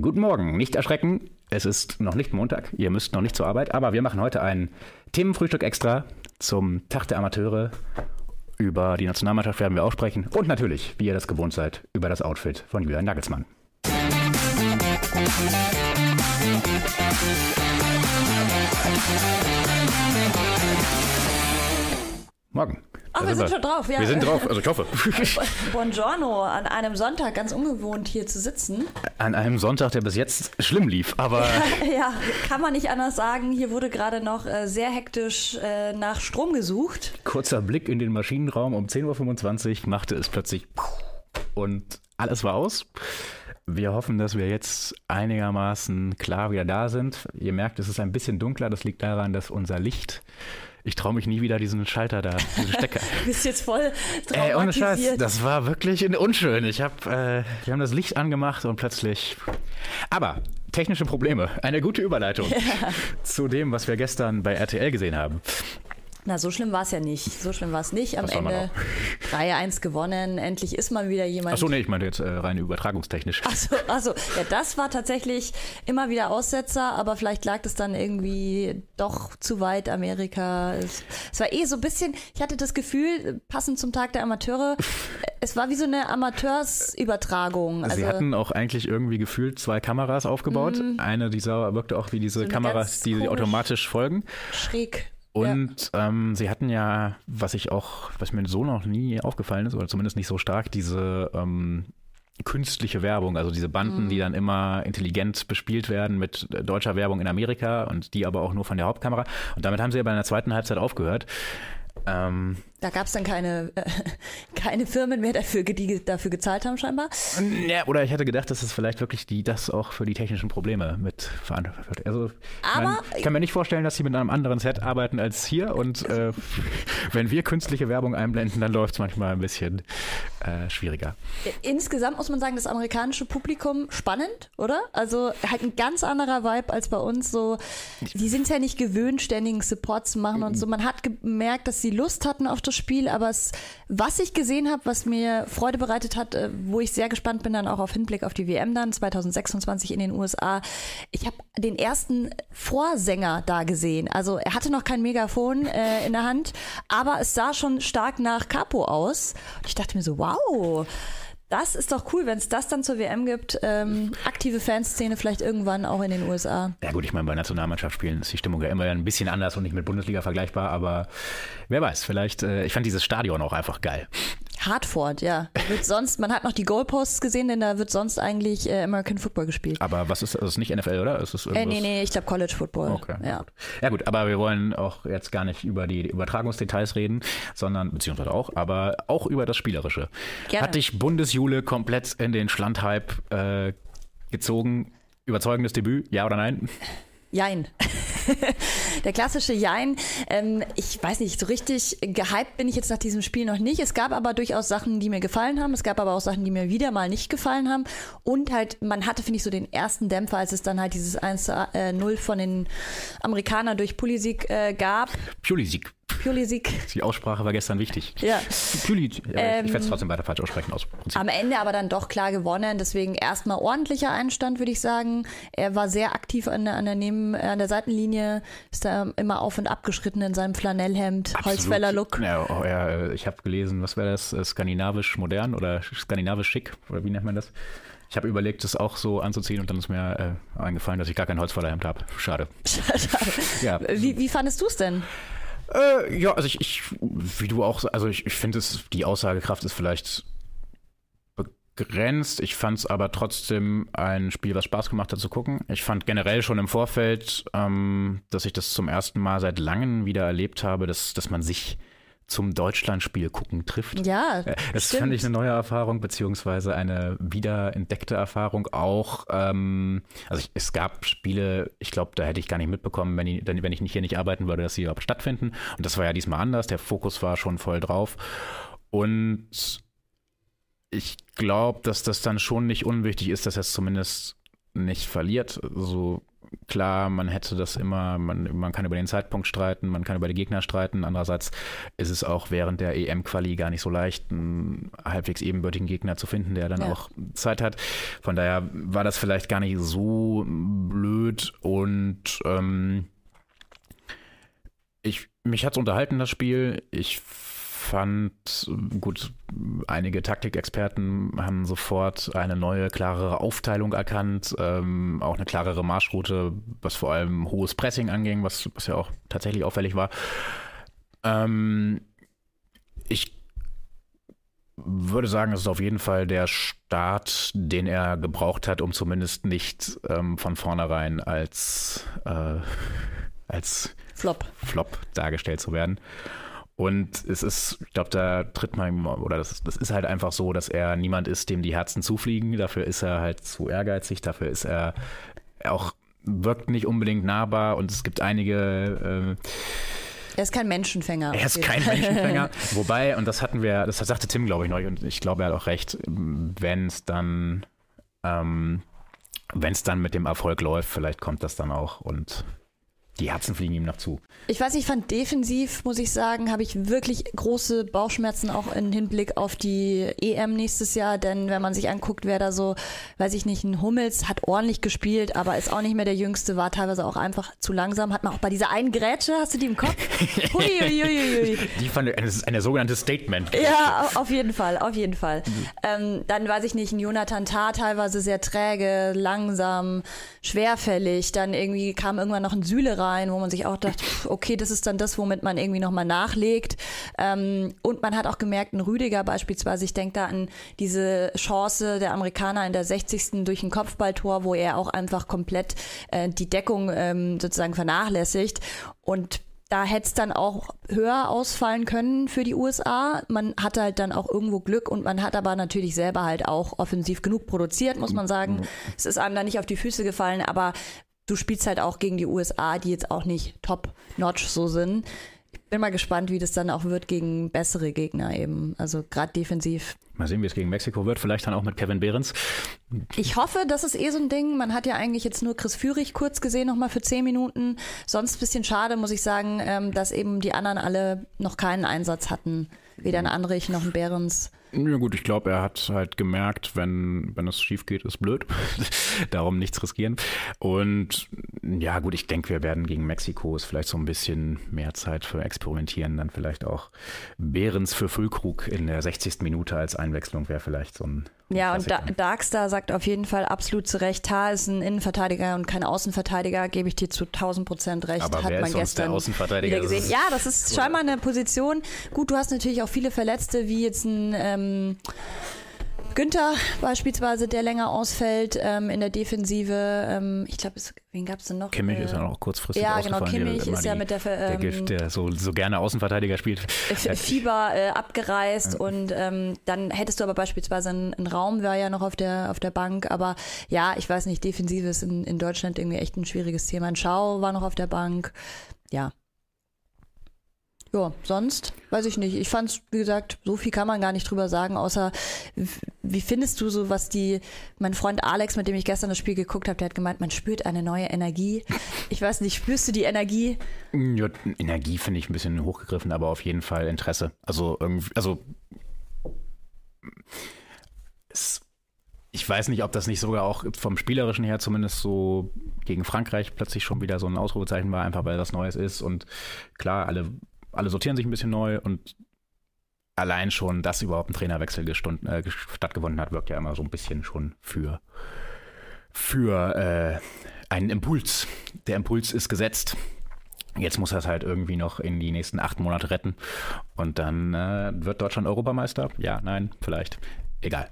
Guten Morgen, nicht erschrecken. Es ist noch nicht Montag, ihr müsst noch nicht zur Arbeit, aber wir machen heute ein Themenfrühstück extra zum Tag der Amateure. Über die Nationalmannschaft werden wir auch sprechen und natürlich, wie ihr das gewohnt seid, über das Outfit von Julian Nagelsmann. Morgen. Ach, wir sind schon drauf, ja. Wir sind drauf, also ich hoffe. Buongiorno, an einem Sonntag, ganz ungewohnt hier zu sitzen. An einem Sonntag, der bis jetzt schlimm lief, aber. ja, kann man nicht anders sagen. Hier wurde gerade noch äh, sehr hektisch äh, nach Strom gesucht. Kurzer Blick in den Maschinenraum um 10.25 Uhr machte es plötzlich und alles war aus. Wir hoffen, dass wir jetzt einigermaßen klar wieder da sind. Ihr merkt, es ist ein bisschen dunkler. Das liegt daran, dass unser Licht ich traue mich nie wieder diesen Schalter da, diesen Stecker. du bist jetzt voll Ey, ohne Scheiß, das war wirklich unschön. Ich habe, äh, wir haben das Licht angemacht und plötzlich. Aber technische Probleme. Eine gute Überleitung ja. zu dem, was wir gestern bei RTL gesehen haben. Na, so schlimm war es ja nicht. So schlimm war es nicht. Am Ende 3-1 gewonnen. Endlich ist mal wieder jemand. Achso, nee, ich meine jetzt äh, rein übertragungstechnisch. Achso, also, ja, das war tatsächlich immer wieder Aussetzer, aber vielleicht lag es dann irgendwie doch zu weit Amerika. Es, es war eh so ein bisschen, ich hatte das Gefühl, passend zum Tag der Amateure, es war wie so eine Amateursübertragung. Also, Sie hatten auch eigentlich irgendwie gefühlt zwei Kameras aufgebaut. Mm, Eine dieser wirkte auch wie diese so Kameras, die automatisch folgen. Schräg. Und ja. ähm, sie hatten ja, was ich auch, was mir so noch nie aufgefallen ist, oder zumindest nicht so stark, diese ähm, künstliche Werbung, also diese Banden, mhm. die dann immer intelligent bespielt werden mit deutscher Werbung in Amerika und die aber auch nur von der Hauptkamera. Und damit haben sie ja bei der zweiten Halbzeit aufgehört. Ähm, da gab es dann keine, äh, keine Firmen mehr dafür, die dafür gezahlt haben, scheinbar. Ja, oder ich hätte gedacht, dass es vielleicht wirklich die das auch für die technischen Probleme mit verantwortlich wird. Also, Aber mein, ich kann mir nicht vorstellen, dass sie mit einem anderen Set arbeiten als hier. Und äh, wenn wir künstliche Werbung einblenden, dann läuft es manchmal ein bisschen äh, schwieriger. Insgesamt muss man sagen, das amerikanische Publikum spannend, oder? Also halt ein ganz anderer Vibe als bei uns. So, die sind ja nicht gewöhnt, ständigen Support zu machen und so. Man hat gemerkt, dass sie Lust hatten auf das Spiel, aber es, was ich gesehen habe, was mir Freude bereitet hat, äh, wo ich sehr gespannt bin, dann auch auf Hinblick auf die WM dann 2026 in den USA. Ich habe den ersten Vorsänger da gesehen. Also er hatte noch kein Megafon äh, in der Hand, aber es sah schon stark nach Capo aus. Und ich dachte mir so, wow. Das ist doch cool, wenn es das dann zur WM gibt. Ähm, aktive Fanszene vielleicht irgendwann auch in den USA. Ja gut, ich meine, bei Nationalmannschaftsspielen ist die Stimmung ja immer ein bisschen anders und nicht mit Bundesliga vergleichbar, aber wer weiß, vielleicht, äh, ich fand dieses Stadion auch einfach geil. Hartford, ja. Wird sonst, man hat noch die Goalposts gesehen, denn da wird sonst eigentlich äh, American Football gespielt. Aber was ist das? ist nicht NFL, oder? Ist es äh, nee, nee, ich glaube College Football. Okay. Ja. ja, gut, aber wir wollen auch jetzt gar nicht über die Übertragungsdetails reden, sondern, beziehungsweise auch, aber auch über das Spielerische. Gerne. Hat dich Bundesjule komplett in den Schlandhype äh, gezogen? Überzeugendes Debüt, ja oder nein? Jein. der klassische Jein. Ähm, ich weiß nicht, so richtig gehypt bin ich jetzt nach diesem Spiel noch nicht. Es gab aber durchaus Sachen, die mir gefallen haben. Es gab aber auch Sachen, die mir wieder mal nicht gefallen haben. Und halt, man hatte, finde ich, so den ersten Dämpfer, als es dann halt dieses 1-0 äh, von den Amerikanern durch Pulisic äh, gab. Pulisic. Pulisic. Die Aussprache war gestern wichtig. Ja. Pulisic. Ähm, ich werde es trotzdem weiter falsch aussprechen. Aus Prinzip. Am Ende aber dann doch klar gewonnen. Deswegen erstmal ordentlicher Einstand, würde ich sagen. Er war sehr aktiv an der, an der, Neben, an der Seitenlinie, ist da immer auf und ab geschritten in seinem Flanellhemd, Holzfäller-Look. Ja, oh, ja, ich habe gelesen, was wäre das? Äh, skandinavisch modern oder skandinavisch schick? Oder wie nennt man das? Ich habe überlegt, das auch so anzuziehen und dann ist mir äh, eingefallen, dass ich gar kein Holzfällerhemd habe. Schade. Schade. Ja. Wie, wie fandest du es denn? Äh, ja, also ich, ich, wie du auch, also ich, ich finde es, die Aussagekraft ist vielleicht begrenzt. Ich fand es aber trotzdem ein Spiel, was Spaß gemacht hat zu gucken. Ich fand generell schon im Vorfeld, ähm, dass ich das zum ersten Mal seit langem wieder erlebt habe, dass, dass man sich zum Deutschlandspiel gucken trifft. Ja. Äh, das stimmt. fand ich eine neue Erfahrung, beziehungsweise eine wiederentdeckte Erfahrung auch. Ähm, also ich, es gab Spiele, ich glaube, da hätte ich gar nicht mitbekommen, wenn ich, wenn ich nicht hier nicht arbeiten würde, dass sie überhaupt stattfinden. Und das war ja diesmal anders. Der Fokus war schon voll drauf. Und ich glaube, dass das dann schon nicht unwichtig ist, dass er es zumindest nicht verliert. So klar, man hätte das immer, man, man kann über den Zeitpunkt streiten, man kann über die Gegner streiten. Andererseits ist es auch während der EM-Quali gar nicht so leicht, einen halbwegs ebenbürtigen Gegner zu finden, der dann ja. auch Zeit hat. Von daher war das vielleicht gar nicht so blöd und ähm, ich, mich hat es unterhalten, das Spiel. Ich fand, gut, einige Taktikexperten haben sofort eine neue, klarere Aufteilung erkannt, ähm, auch eine klarere Marschroute, was vor allem hohes Pressing anging, was, was ja auch tatsächlich auffällig war. Ähm, ich würde sagen, es ist auf jeden Fall der Start, den er gebraucht hat, um zumindest nicht ähm, von vornherein als, äh, als Flop. Flop dargestellt zu werden. Und es ist, ich glaube, da tritt man, oder das, das ist halt einfach so, dass er niemand ist, dem die Herzen zufliegen. Dafür ist er halt zu ehrgeizig, dafür ist er auch, wirkt nicht unbedingt nahbar und es gibt einige. Äh, er ist kein Menschenfänger. Er ist kein Menschenfänger. Wobei, und das hatten wir, das sagte Tim, glaube ich, neulich, und ich glaube, er hat auch recht, wenn es dann, ähm, wenn es dann mit dem Erfolg läuft, vielleicht kommt das dann auch und die Herzen fliegen ihm noch zu. Ich weiß, ich fand defensiv, muss ich sagen, habe ich wirklich große Bauchschmerzen auch im Hinblick auf die EM nächstes Jahr. Denn wenn man sich anguckt, wer da so, weiß ich nicht, ein Hummels hat ordentlich gespielt, aber ist auch nicht mehr der Jüngste, war teilweise auch einfach zu langsam. Hat man auch bei dieser einen Grätsche, hast du die im Kopf? Hui, hui, hui, Die fand ich, das ist eine sogenannte Statement. -Grätsche. Ja, auf jeden Fall, auf jeden Fall. Mhm. Ähm, dann weiß ich nicht, ein Jonathan Tah teilweise sehr träge, langsam, schwerfällig. Dann irgendwie kam irgendwann noch ein Süle rein, wo man sich auch dachte, okay, das ist dann das, womit man irgendwie nochmal nachlegt. Ähm, und man hat auch gemerkt, ein Rüdiger beispielsweise, ich denke da an diese Chance der Amerikaner in der 60. durch ein Kopfballtor, wo er auch einfach komplett äh, die Deckung ähm, sozusagen vernachlässigt. Und da hätte es dann auch höher ausfallen können für die USA. Man hatte halt dann auch irgendwo Glück und man hat aber natürlich selber halt auch offensiv genug produziert, muss man sagen. Mhm. Es ist einem da nicht auf die Füße gefallen, aber du spielst halt auch gegen die USA, die jetzt auch nicht top-notch so sind. Ich bin mal gespannt, wie das dann auch wird gegen bessere Gegner eben. Also gerade defensiv. Mal sehen, wie es gegen Mexiko wird. Vielleicht dann auch mit Kevin Behrens. Ich hoffe, das ist eh so ein Ding. Man hat ja eigentlich jetzt nur Chris Führig kurz gesehen, nochmal für zehn Minuten. Sonst ein bisschen schade, muss ich sagen, ähm, dass eben die anderen alle noch keinen Einsatz hatten. Weder ein Andrich noch ein Behrens. Ja gut, ich glaube, er hat halt gemerkt, wenn, wenn es schief geht, ist blöd. Darum nichts riskieren. Und ja gut, ich denke, wir werden gegen Mexiko ist vielleicht so ein bisschen mehr Zeit für Experimentieren. Dann vielleicht auch Behrens für Füllkrug in der 60. Minute als Einwechslung wäre vielleicht so ein ja, und da, Darkstar sagt auf jeden Fall absolut zu Recht, Tar ist ein Innenverteidiger und kein Außenverteidiger, gebe ich dir zu 1000 Prozent recht. Aber Hat wer man ist gestern der Außenverteidiger? Wieder gesehen. Ja, das ist scheinbar eine Position. Gut, du hast natürlich auch viele Verletzte, wie jetzt ein ähm, Günther beispielsweise, der länger ausfällt ähm, in der Defensive. Ähm, ich glaube, wen gab es denn noch? Kimmich äh, ist ja noch kurzfristig Ja, genau, Kimmich ist ja mit der ähm, der Gift, der so, so gerne Außenverteidiger spielt. Fieber äh, abgereist ja. und ähm, dann hättest du aber beispielsweise einen, einen, Raum, war ja noch auf der, auf der Bank, aber ja, ich weiß nicht, Defensive ist in, in Deutschland irgendwie echt ein schwieriges Thema. Ein Schau war noch auf der Bank. Ja, ja, sonst weiß ich nicht. Ich fand es, wie gesagt, so viel kann man gar nicht drüber sagen, außer wie findest du so, was die, mein Freund Alex, mit dem ich gestern das Spiel geguckt habe, der hat gemeint, man spürt eine neue Energie. Ich weiß nicht, spürst du die Energie? Ja, Energie finde ich ein bisschen hochgegriffen, aber auf jeden Fall Interesse. Also irgendwie, also es, ich weiß nicht, ob das nicht sogar auch vom Spielerischen her zumindest so gegen Frankreich plötzlich schon wieder so ein Ausrufezeichen war, einfach weil das Neues ist. Und klar, alle alle sortieren sich ein bisschen neu und allein schon, dass überhaupt ein Trainerwechsel äh, stattgefunden hat, wirkt ja immer so ein bisschen schon für, für äh, einen Impuls. Der Impuls ist gesetzt. Jetzt muss er es halt irgendwie noch in die nächsten acht Monate retten. Und dann äh, wird Deutschland Europameister? Ja, nein, vielleicht egal.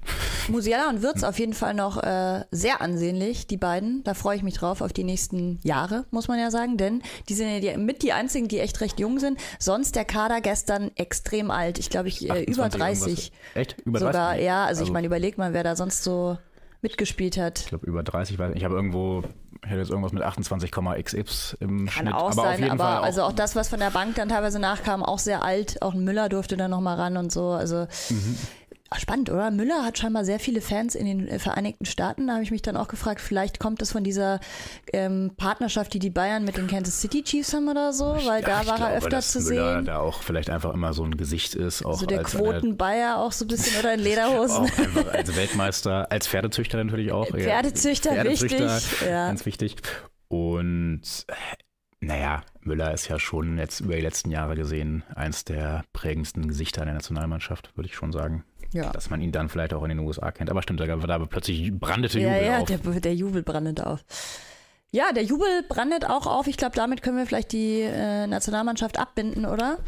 Musiala und Wirtz auf jeden Fall noch äh, sehr ansehnlich, die beiden. Da freue ich mich drauf auf die nächsten Jahre, muss man ja sagen, denn die sind ja mit die einzigen, die echt recht jung sind. Sonst der Kader gestern extrem alt. Ich glaube, ich äh, über 30. Echt? Über 30? Sogar, ja. Also, also ich meine, überleg mal, wer da sonst so mitgespielt hat. Ich glaube, über 30, weiß ich habe irgendwo ich hätte jetzt irgendwas mit 28,xx im Kann Schnitt. auch aber sein, aber auch also auch das, was von der Bank dann teilweise nachkam, auch sehr alt. Auch ein Müller durfte dann nochmal ran und so. Also mhm Spannend, oder? Müller hat scheinbar sehr viele Fans in den Vereinigten Staaten. Da habe ich mich dann auch gefragt, vielleicht kommt das von dieser ähm, Partnerschaft, die die Bayern mit den Kansas City Chiefs haben oder so, weil da ich war glaube, er öfter zu Müller sehen. da auch vielleicht einfach immer so ein Gesicht ist. Auch So der als eine- Quoten-Bayer auch so ein bisschen oder in Lederhosen. Einfach als Weltmeister, als Pferdezüchter natürlich auch. Ja, Pferdezüchter, Pferdezüchter, wichtig. Ja. Ganz wichtig. Und äh, naja, Müller ist ja schon jetzt über die letzten Jahre gesehen eins der prägendsten Gesichter der Nationalmannschaft, würde ich schon sagen. Ja. Dass man ihn dann vielleicht auch in den USA kennt. Aber stimmt, da, da plötzlich brandete Ja, Jubel ja, auf. der, der Jubel brandet auf. Ja, der Jubel brandet auch auf. Ich glaube, damit können wir vielleicht die äh, Nationalmannschaft abbinden, oder?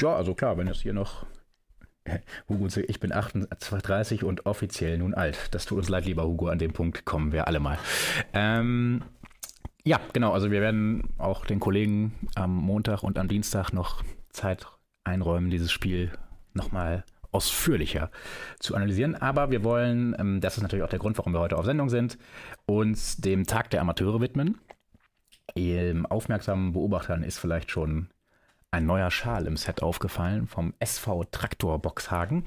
Ja, also klar, wenn es hier noch. Hugo, ich bin 38 und offiziell nun alt. Das tut uns leid, lieber Hugo, an dem Punkt kommen wir alle mal. Ähm, ja, genau, also wir werden auch den Kollegen am Montag und am Dienstag noch Zeit einräumen, dieses Spiel nochmal ausführlicher zu analysieren. Aber wir wollen, ähm, das ist natürlich auch der Grund, warum wir heute auf Sendung sind, uns dem Tag der Amateure widmen. Aufmerksamen Beobachtern ist vielleicht schon ein neuer Schal im Set aufgefallen vom SV Traktor Boxhagen.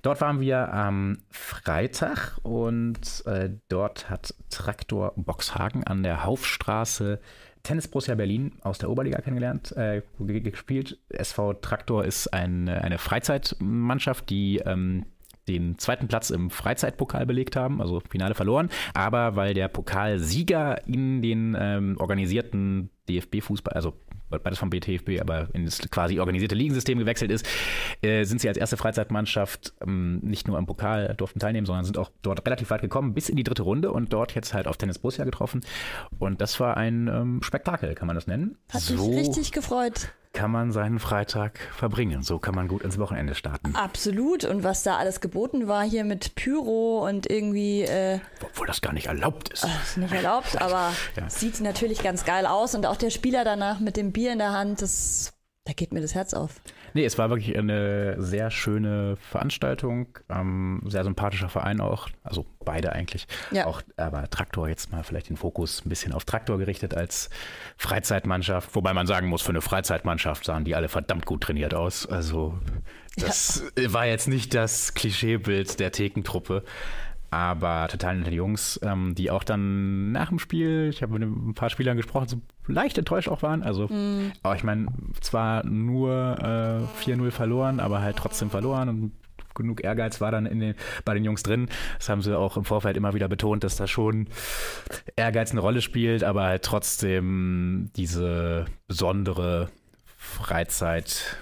Dort waren wir am Freitag und äh, dort hat Traktor Boxhagen an der Haufstraße Tennis Borussia Berlin aus der Oberliga kennengelernt, äh, ge- gespielt. SV Traktor ist ein, eine Freizeitmannschaft, die ähm, den zweiten Platz im Freizeitpokal belegt haben, also Finale verloren. Aber weil der Pokalsieger in den ähm, organisierten DFB-Fußball, also beides vom BTFB, aber in das quasi organisierte Ligensystem gewechselt ist, äh, sind sie als erste Freizeitmannschaft ähm, nicht nur am Pokal durften teilnehmen, sondern sind auch dort relativ weit gekommen, bis in die dritte Runde und dort jetzt halt auf Tennis Borussia getroffen. Und das war ein ähm, Spektakel, kann man das nennen. Hat mich richtig gefreut. Kann man seinen Freitag verbringen. So kann man gut ins Wochenende starten. Absolut. Und was da alles geboten war hier mit Pyro und irgendwie äh, Obwohl das gar nicht erlaubt ist. ist nicht erlaubt, aber Ja. sieht natürlich ganz geil aus. Und auch der Spieler danach mit dem Bier in der Hand, das, da geht mir das Herz auf. Nee, es war wirklich eine sehr schöne Veranstaltung. Ähm, sehr sympathischer Verein auch. Also beide eigentlich. Ja. Auch, aber Traktor jetzt mal vielleicht den Fokus ein bisschen auf Traktor gerichtet als Freizeitmannschaft. Wobei man sagen muss, für eine Freizeitmannschaft sahen die alle verdammt gut trainiert aus. Also das war jetzt nicht das Klischeebild der Thekentruppe. Aber total nette Jungs, ähm, die auch dann nach dem Spiel, ich habe mit ein paar Spielern gesprochen, so leicht enttäuscht auch waren. Also, aber ich meine, zwar nur äh, 4-0 verloren, aber halt trotzdem verloren und genug Ehrgeiz war dann in den, bei den Jungs drin. Das haben sie auch im Vorfeld immer wieder betont, dass da schon Ehrgeiz eine Rolle spielt, aber halt trotzdem diese besondere Freizeit.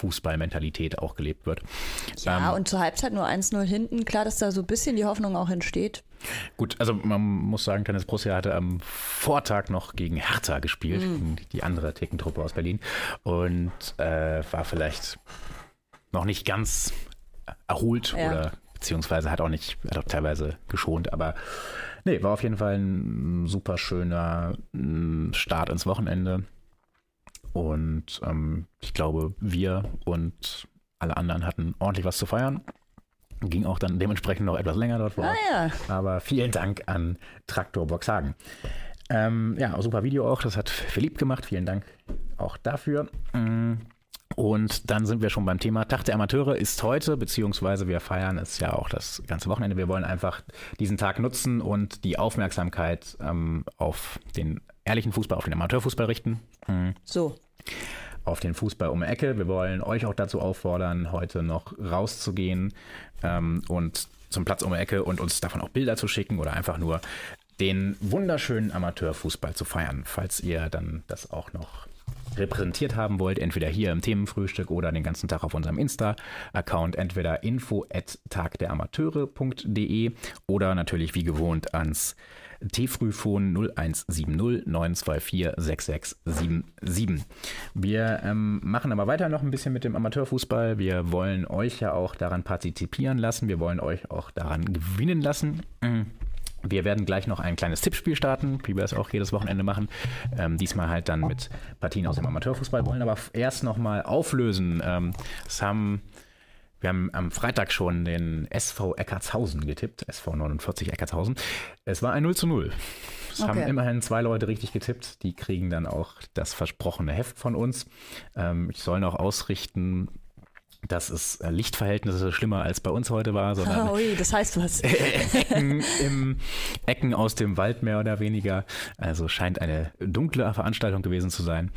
Fußballmentalität auch gelebt wird. Ja, Ähm, und zur Halbzeit nur 1-0 hinten. Klar, dass da so ein bisschen die Hoffnung auch entsteht. Gut, also man muss sagen, Tennis Borussia hatte am Vortag noch gegen Hertha gespielt, Mhm. die andere Thekentruppe aus Berlin und äh, war vielleicht noch nicht ganz erholt Ja. oder beziehungsweise hat auch nicht, hat auch teilweise geschont, aber nee, war auf jeden Fall ein super schöner mm, Start ins Wochenende und ähm, ich glaube, wir und alle anderen hatten ordentlich was zu feiern. Ging auch dann dementsprechend noch etwas länger dort vor Ah ja. Aber vielen Dank an Traktor Boxhagen. Ähm, ja, super Video auch. Das hat Philipp gemacht. Vielen Dank auch dafür. Mm, Und dann sind wir schon beim Thema. Tag der Amateure ist heute, beziehungsweise wir feiern es ja auch das ganze Wochenende. Wir wollen einfach diesen Tag nutzen und die Aufmerksamkeit ähm, auf den ehrlichen Fußball, auf den Amateurfußball richten. Mm So. auf den Fußball um die Ecke. Wir wollen euch auch dazu auffordern, heute noch rauszugehen ähm, und zum Platz um die Ecke und uns davon auch Bilder zu schicken oder einfach nur den wunderschönen Amateurfußball zu feiern, falls ihr dann das auch noch repräsentiert haben wollt, entweder hier im Themenfrühstück oder den ganzen Tag auf unserem Insta-Account, entweder info at tagderamateure.de oder natürlich wie gewohnt ans T-Frühphone 0170 924 6677. Wir ähm, machen aber weiter noch ein bisschen mit dem Amateurfußball. Wir wollen euch ja auch daran partizipieren lassen. Wir wollen euch auch daran gewinnen lassen. Mm. Wir werden gleich noch ein kleines Tippspiel starten, wie wir es auch jedes Wochenende machen. Ähm, diesmal halt dann mit Partien aus dem Amateurfußball, wollen aber erst nochmal auflösen. Ähm, das haben, wir haben am Freitag schon den SV Eckartshausen getippt, SV 49 Eckartshausen. Es war ein 0 zu 0. Es haben Okay. immerhin zwei Leute richtig getippt. Die kriegen dann auch das versprochene Heft von uns. Ähm, ich soll noch ausrichten, dass es äh, Lichtverhältnisse schlimmer als bei uns heute war, sondern Ui, das heißt was. Ecken, im, Ecken aus dem Wald mehr oder weniger. Also scheint eine dunkle Veranstaltung gewesen zu sein.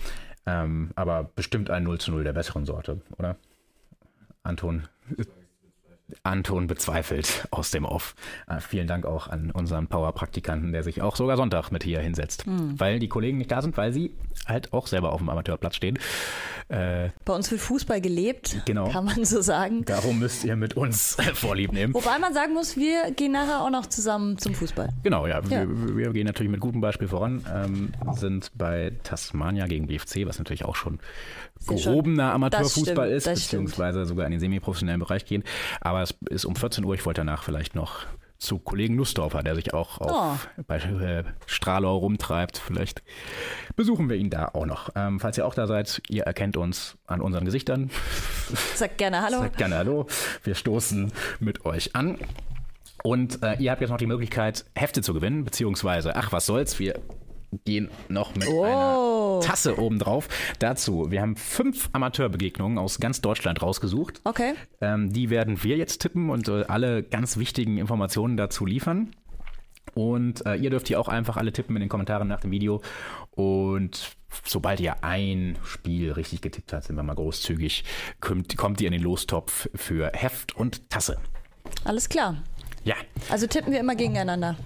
Ähm, aber bestimmt ein 0 zu 0 der besseren Sorte, oder? Anton Anton bezweifelt aus dem Off. Äh, vielen Dank auch an unseren Power-Praktikanten, der sich auch sogar Sonntag mit hier hinsetzt. Hm. Weil die Kollegen nicht da sind, weil sie halt auch selber auf dem Amateurplatz stehen. Äh, Bei uns wird Fußball gelebt, Genau. kann man so sagen. darum müsst ihr mit uns Vorlieb nehmen. Wobei man sagen muss, wir gehen nachher auch noch zusammen zum Fußball. Genau, ja. Ja. Wir, wir gehen natürlich mit gutem Beispiel voran. Ähm, sind bei Tasmania gegen BFC, was natürlich auch schon gehobener Amateurfußball ist, das stimmt. beziehungsweise sogar in den semiprofessionellen Bereich gehen. Aber es ist um 14 Uhr. Ich wollte danach vielleicht noch zu Kollegen Nussdorfer, der sich auch auf, bei äh, Stralau rumtreibt. Vielleicht besuchen wir ihn da auch noch. Ähm, falls ihr auch da seid, ihr erkennt uns an unseren Gesichtern. Sag gerne Hallo. Sagt gerne Hallo. Wir stoßen mit euch an. Und äh, ihr habt jetzt noch die Möglichkeit, Hefte zu gewinnen, beziehungsweise, ach, was soll's, wir gehen noch mit Oh. einer Tasse obendrauf. Dazu, wir haben fünf Amateurbegegnungen aus ganz Deutschland rausgesucht. Okay. Ähm, die werden wir jetzt tippen und äh, alle ganz wichtigen Informationen dazu liefern. Und äh, ihr dürft hier auch einfach alle tippen in den Kommentaren nach dem Video. Und sobald ihr ein Spiel richtig getippt habt, sind wir mal großzügig, kommt, kommt ihr in den Lostopf für Heft und Tasse. Alles klar. Ja, Also tippen wir immer gegeneinander.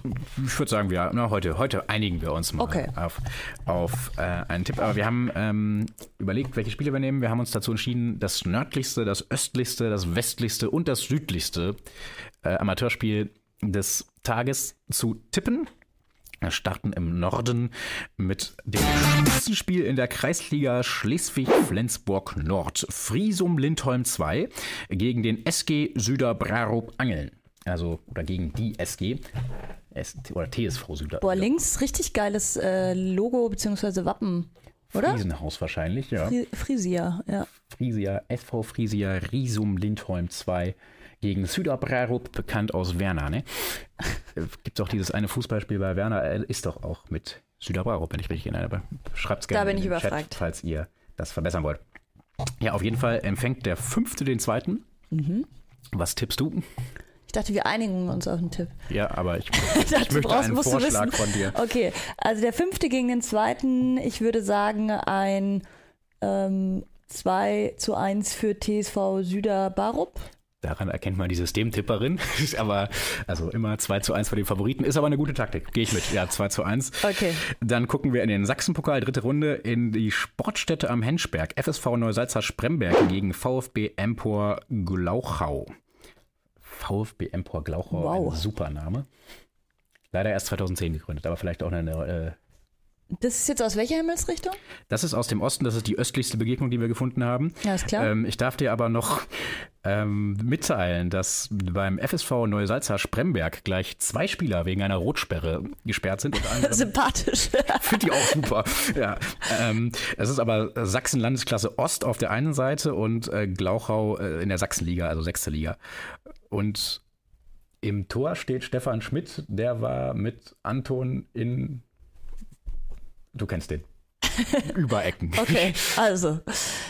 ich würde sagen, wir, na, heute, heute einigen wir uns mal Okay. auf, auf äh, einen Tipp. Aber wir haben ähm, überlegt, welche Spiele wir nehmen. Wir haben uns dazu entschieden, das nördlichste, das östlichste, das westlichste und das südlichste äh, Amateurspiel des Tages zu tippen. Wir starten im Norden mit dem Spitzenspiel in der Kreisliga Schleswig-Flensburg Nord. Friesum Lindholm 2 gegen den SG Süder Brarup Angeln. Also, oder gegen die SG. S oder TSV Süder. Boah, links richtig geiles äh, Logo bzw. Wappen, oder? Friesenhaus wahrscheinlich, ja. Fri Frisia, ja. Frisia, SV Frisia, Risum Lindholm 2 gegen Süderbrarup, bekannt aus Werner, ne? Gibt auch dieses eine Fußballspiel bei Werner, äh, ist doch auch mit Süderbrarup, wenn ich richtig erinnere. Schreibt es gerne bin in ich überfragt. Chat, falls ihr das verbessern wollt. Ja, auf jeden Fall empfängt der Fünfte den Zweiten. Mhm. Was tippst du? Ich dachte, wir einigen uns auf den Tipp. Ja, aber ich, dachte, ich du möchte brauchst- einen Vorschlag von dir. Okay, also der fünfte gegen den zweiten, ich würde sagen ein ähm, 2 zu 1 für TSV Süder Barup. Daran erkennt man die Systemtipperin. aber, also immer 2 zu 1 für den Favoriten. Ist aber eine gute Taktik. Gehe ich mit. Ja, 2 zu 1. Okay. Dann gucken wir in den Sachsenpokal, dritte Runde, in die Sportstätte am Henschberg. FSV Neusalza Spremberg gegen VfB Empor Glauchau. VfB Empor Glauchau, Wow. ein super Name. Leider erst 2010 gegründet, aber vielleicht auch eine. Äh, Das ist jetzt aus welcher Himmelsrichtung? das ist aus dem Osten, das ist die östlichste Begegnung, die wir gefunden haben. Ja, ist klar. Ähm, ich darf dir aber noch ähm, mitteilen, dass beim FSV Neusalza Spremberg gleich zwei Spieler wegen einer Rotsperre gesperrt sind. Sympathisch. Finde ich auch super. Ja. Ähm, es ist aber Sachsen Landesklasse Ost auf der einen Seite und äh, Glauchau äh, in der Sachsenliga, also sechste Liga. Und im Tor steht Stefan Schmidt, der war mit Anton in. Du kennst den. Über Ecken. Okay, also,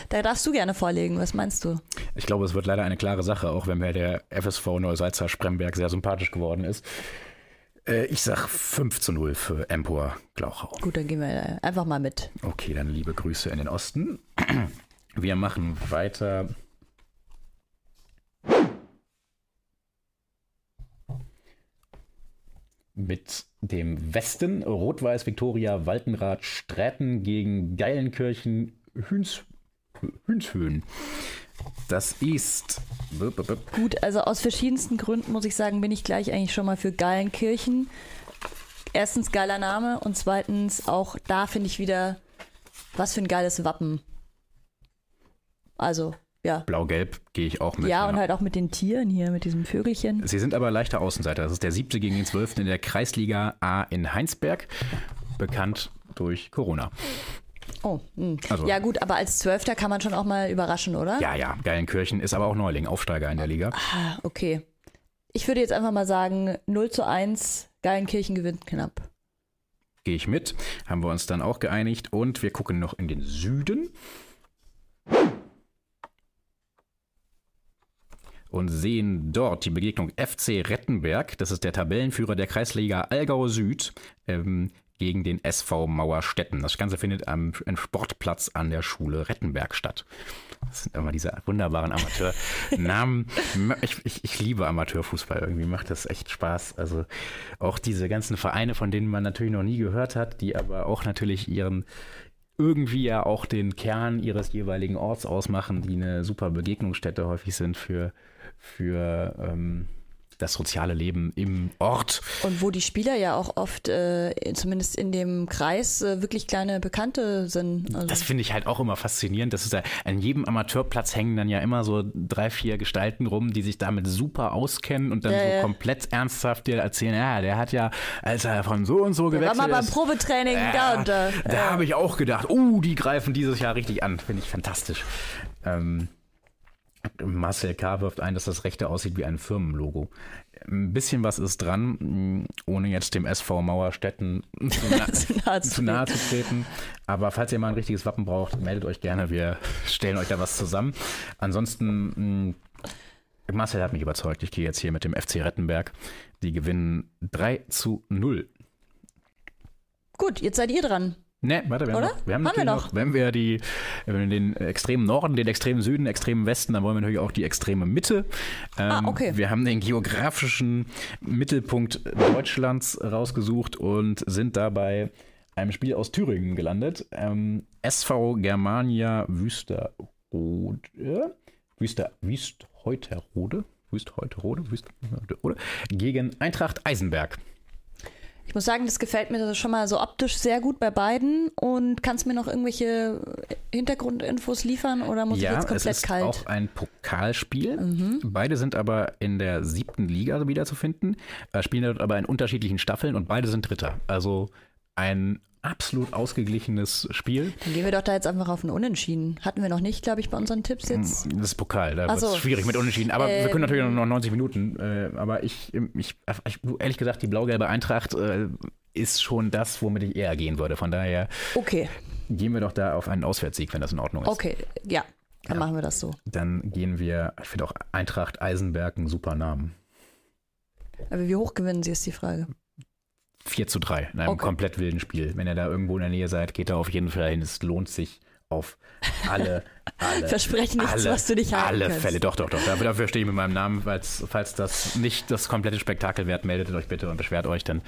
da darfst du gerne vorlegen. Was meinst du? Ich glaube, es wird leider eine klare Sache, auch wenn mir der FSV Neusalza Spremberg sehr sympathisch geworden ist. Äh, ich sag 5 zu 0 für Empor Glauchau. Gut, dann gehen wir einfach mal mit. Okay, dann liebe Grüße in den Osten. Wir machen weiter. Mit dem Westen Rot-Weiß Viktoria Waltenrad Sträten gegen Geilenkirchen Hüns, Hünshöhen. Das ist. Gut, also aus verschiedensten Gründen muss ich sagen, bin ich gleich eigentlich schon mal für Geilenkirchen. Erstens geiler Name und zweitens auch da finde ich wieder, was für ein geiles Wappen. Also, ja. Blau-Gelb gehe ich auch mit. Ja, und halt auch mit den Tieren hier, mit diesem Vögelchen. Sie sind aber leichter Außenseiter. Das ist der siebte gegen den zwölften in der Kreisliga A in Heinsberg. Bekannt durch Corona. Oh, hm. Also- ja gut, aber als Zwölfter kann man schon auch mal überraschen, oder? Ja, ja, Geilenkirchen ist aber auch Neuling, Aufsteiger in der Liga. Ah, okay. Ich würde jetzt einfach mal sagen, 0 zu 1, Geilenkirchen gewinnt knapp. Gehe ich mit. Haben wir uns dann auch geeinigt. Und wir gucken noch in den Süden. Und sehen dort die Begegnung FC Rettenberg, das ist der Tabellenführer der Kreisliga Allgäu Süd, ähm, gegen den SV Mauerstetten. Das Ganze findet am, am Sportplatz an der Schule Rettenberg statt. Das sind immer diese wunderbaren Amateurnamen. ich, ich, ich liebe Amateurfußball. Irgendwie macht das echt Spaß. Also auch diese ganzen Vereine, von denen man natürlich noch nie gehört hat, die aber auch natürlich ihren irgendwie ja auch den Kern ihres jeweiligen Orts ausmachen, die eine super Begegnungsstätte häufig sind für, für ähm, das soziale Leben im Ort. Und wo die Spieler ja auch oft, äh, zumindest in dem Kreis, äh, wirklich kleine Bekannte sind. Also das finde ich halt auch immer faszinierend. Das ist ja, an jedem Amateurplatz hängen dann ja immer so drei, vier Gestalten rum, die sich damit super auskennen und dann ja, so ja. komplett ernsthaft dir erzählen, ja, der hat ja, als er von so und so gewechselt ist. War mal beim Probetraining äh, da und da. Da habe ich auch gedacht, oh, die greifen dieses Jahr richtig an. Finde ich fantastisch. Ähm, Marcel K. wirft ein, dass das rechte aussieht wie ein Firmenlogo. Ein bisschen was ist dran, ohne jetzt dem SV Mauerstetten zu, na zu, nahe, zu, nahe zu treten. Aber falls ihr mal ein richtiges Wappen braucht, meldet euch gerne. Wir stellen euch da was zusammen. Ansonsten, Marcel hat mich überzeugt. Ich gehe jetzt hier mit dem FC Rettenberg. Die gewinnen 3 zu 0. Gut, jetzt seid ihr dran. Ne, warte, wir haben, Oder? noch, wir haben, haben wir noch. Wenn wir die, wenn wir den extremen Norden, den extremen Süden, den extremen Westen, dann wollen wir natürlich auch die extreme Mitte. Ah, ähm, ah, okay. Wir haben den geografischen Mittelpunkt Deutschlands rausgesucht und sind dabei einem Spiel aus Thüringen gelandet. Ähm, SV Germania Wüsterrode. Wüster, Wüstheuterode? Wüstheuterode? Wüstheuterode? Gegen Eintracht Eisenberg. Ich muss sagen, das gefällt mir schon mal so optisch sehr gut bei beiden. Und kannst du mir noch irgendwelche Hintergrundinfos liefern oder muss ja, ich jetzt komplett es ist kalt? auch ein Pokalspiel. Mhm. Beide sind aber in der siebten Liga wiederzufinden, äh, spielen dort aber in unterschiedlichen Staffeln und beide sind Dritter. Also ein absolut ausgeglichenes Spiel. Dann gehen wir doch da jetzt einfach auf ein Unentschieden. Hatten wir noch nicht, glaube ich, bei unseren Tipps jetzt. Das ist Pokal, da wird es schwierig mit Unentschieden. Aber ähm, wir können natürlich noch 90 Minuten. Äh, aber ich, ich, ich, ehrlich gesagt, die blau-gelbe Eintracht äh, ist schon das, womit ich eher gehen würde. Von daher okay. gehen wir doch da auf einen Auswärtssieg, wenn das in Ordnung ist. Okay, ja, dann ja. machen wir das so. Dann gehen wir, ich finde auch Eintracht Eisenberg ein super Namen. Aber wie hoch gewinnen Sie, ist die Frage. 4 zu 3 in einem okay. komplett wilden Spiel. Wenn ihr da irgendwo in der Nähe seid, geht da auf jeden Fall hin. Es lohnt sich auf alle, alle. Versprechen nichts, alle, was du nicht haben Alle kannst. Fälle, doch, doch, doch. Dafür stehe ich mit meinem Namen. Falls, falls das nicht das komplette Spektakel wert, meldet euch bitte und beschwert euch, dann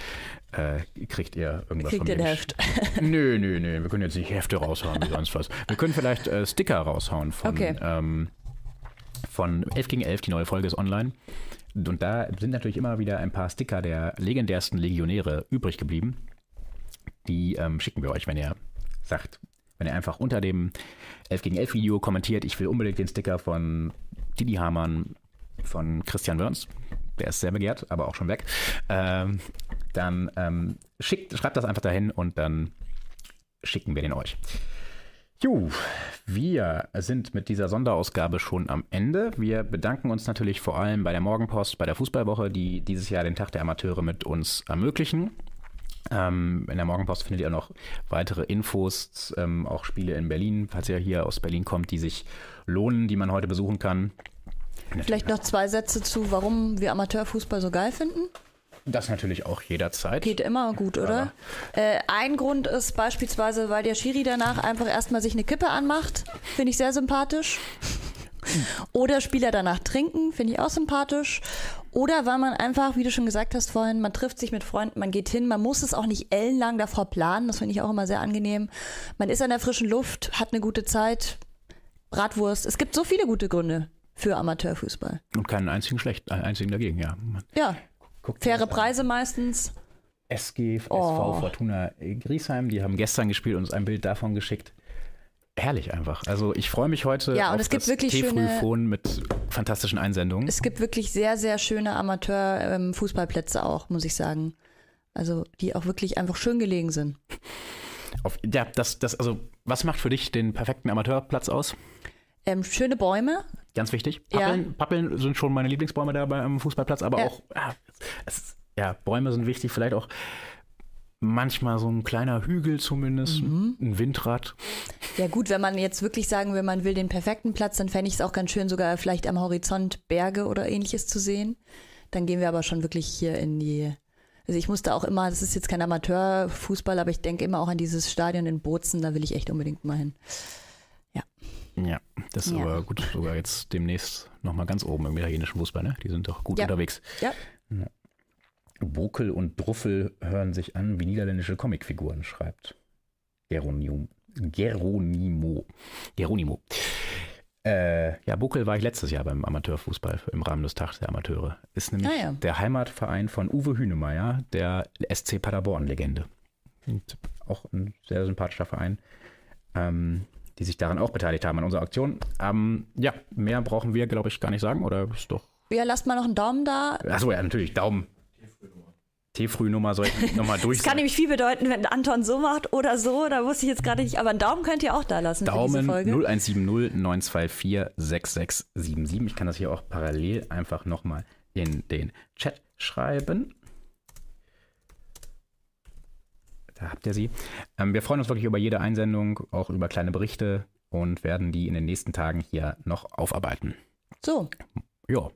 äh, kriegt ihr irgendwas kriegt von mir. Heft. Nö, nö, nö. Wir können jetzt nicht Hefte raushauen wie sonst was. Wir können vielleicht äh, Sticker raushauen von, okay. ähm, von 11 gegen 11. Die neue Folge ist online. Und da sind natürlich immer wieder ein paar Sticker der legendärsten Legionäre übrig geblieben. Die ähm, schicken wir euch, wenn ihr sagt, wenn ihr einfach unter dem 11 gegen 11 Video kommentiert, ich will unbedingt den Sticker von Didi Hamann, von Christian Wörns, der ist sehr begehrt, aber auch schon weg, ähm, dann ähm, schickt, schreibt das einfach dahin und dann schicken wir den euch. Jo, wir sind mit dieser Sonderausgabe schon am Ende. Wir bedanken uns natürlich vor allem bei der Morgenpost, bei der Fußballwoche, die dieses Jahr den Tag der Amateure mit uns ermöglichen. Ähm, in der Morgenpost findet ihr noch weitere Infos, ähm, auch Spiele in Berlin, falls ihr hier aus Berlin kommt, die sich lohnen, die man heute besuchen kann. Vielleicht noch zwei Sätze zu, warum wir Amateurfußball so geil finden. Das natürlich auch jederzeit. Geht immer gut, oder? Äh, ein Grund ist beispielsweise, weil der Schiri danach einfach erstmal sich eine Kippe anmacht. Finde ich sehr sympathisch. Oder Spieler danach trinken, finde ich auch sympathisch. Oder weil man einfach, wie du schon gesagt hast vorhin, man trifft sich mit Freunden, man geht hin, man muss es auch nicht ellenlang davor planen, das finde ich auch immer sehr angenehm. Man ist an der frischen Luft, hat eine gute Zeit, Bratwurst. Es gibt so viele gute Gründe für Amateurfußball. Und keinen einzigen schlecht, einen einzigen dagegen, ja. Ja, Guckt Faire Preise meistens. SG, SV oh. Fortuna Griesheim, die haben gestern gespielt und uns ein Bild davon geschickt. Herrlich einfach. Also ich freue mich heute ja, und auf es gibt das wirklich schöne, mit fantastischen Einsendungen. Es gibt wirklich sehr, sehr schöne Amateur-Fußballplätze ähm, auch, muss ich sagen. Also die auch wirklich einfach schön gelegen sind. Auf, ja, das, das, also was macht für dich den perfekten Amateurplatz aus? Ähm, schöne Bäume. Ganz wichtig. Pappeln, ja. Pappeln sind schon meine Lieblingsbäume da beim Fußballplatz, aber ja. auch, ja, es, ja, Bäume sind wichtig, vielleicht auch manchmal so ein kleiner Hügel zumindest, mhm. ein Windrad. Ja gut, wenn man jetzt wirklich sagen will, man will den perfekten Platz, dann fände ich es auch ganz schön, sogar vielleicht am Horizont Berge oder ähnliches zu sehen. Dann gehen wir aber schon wirklich hier in die. Also ich musste auch immer, das ist jetzt kein Amateurfußball, aber ich denke immer auch an dieses Stadion in Bozen, da will ich echt unbedingt mal hin. Ja. Ja, das ist Ja. aber gut, sogar jetzt demnächst nochmal ganz oben im italienischen Fußball, ne? Die sind doch gut Ja. unterwegs. Ja. Bokel und Druffel hören sich an wie niederländische Comicfiguren, schreibt Geronimo. Geronimo. Geronimo. Äh, ja, Bokel war ich letztes Jahr beim Amateurfußball im Rahmen des Tags der Amateure. Ist nämlich Ah, ja. der Heimatverein von Uwe Hünemeyer, der SC Paderborn-Legende. Auch ein sehr sympathischer Verein, ähm, die sich daran auch beteiligt haben an unserer Aktion. Ähm, ja, mehr brauchen wir, glaube ich, gar nicht sagen, oder ist doch Ja, lasst mal noch einen Daumen da. Achso, ja, natürlich, Daumen. T-Frühnummer soll ich nochmal durch. Das kann nämlich viel bedeuten, wenn Anton so macht oder so, da wusste ich jetzt gerade nicht, aber einen Daumen könnt ihr auch da lassen für diese Daumen Folge. 0170 924 6677. Ich kann das hier auch parallel einfach nochmal in den Chat schreiben. Da habt ihr sie. Ähm, wir freuen uns wirklich über jede Einsendung, auch über kleine Berichte und werden die in den nächsten Tagen hier noch aufarbeiten. So, Ja,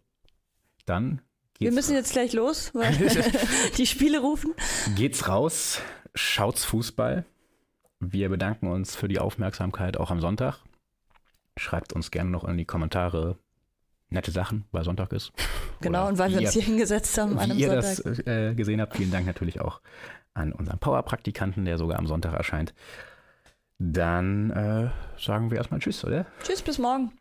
dann wir geht's, müssen jetzt gleich los, weil die Spiele rufen. geht's raus. Schaut's Fußball. Wir bedanken uns für die Aufmerksamkeit auch am Sonntag. Schreibt uns gerne noch in die Kommentare nette Sachen, weil Sonntag ist. Genau, Oder und weil wir uns ihr- hier hingesetzt haben an einem Wie ihr Sonntag. das äh, gesehen habt, vielen Dank natürlich auch an unseren Power-Praktikanten, der sogar am Sonntag erscheint. Dann äh, sagen wir erstmal Tschüss, oder? Tschüss, bis morgen.